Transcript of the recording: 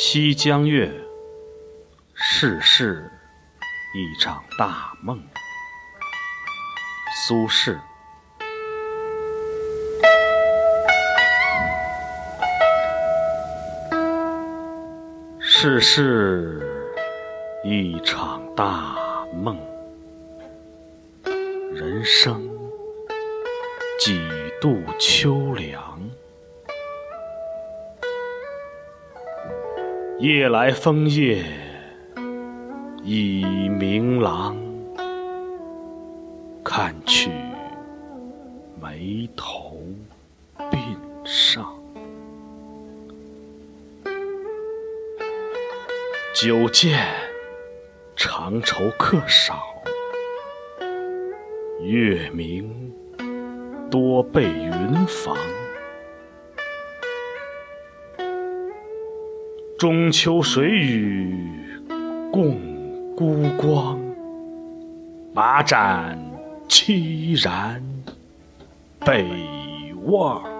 西江月，世事一场大梦。苏轼。世事一场大梦，人生几度秋凉。夜来风叶已明廊，看去眉头鬓上。久见长愁客少，月明多被云妨。中秋水雨共孤光，马盏凄然北望。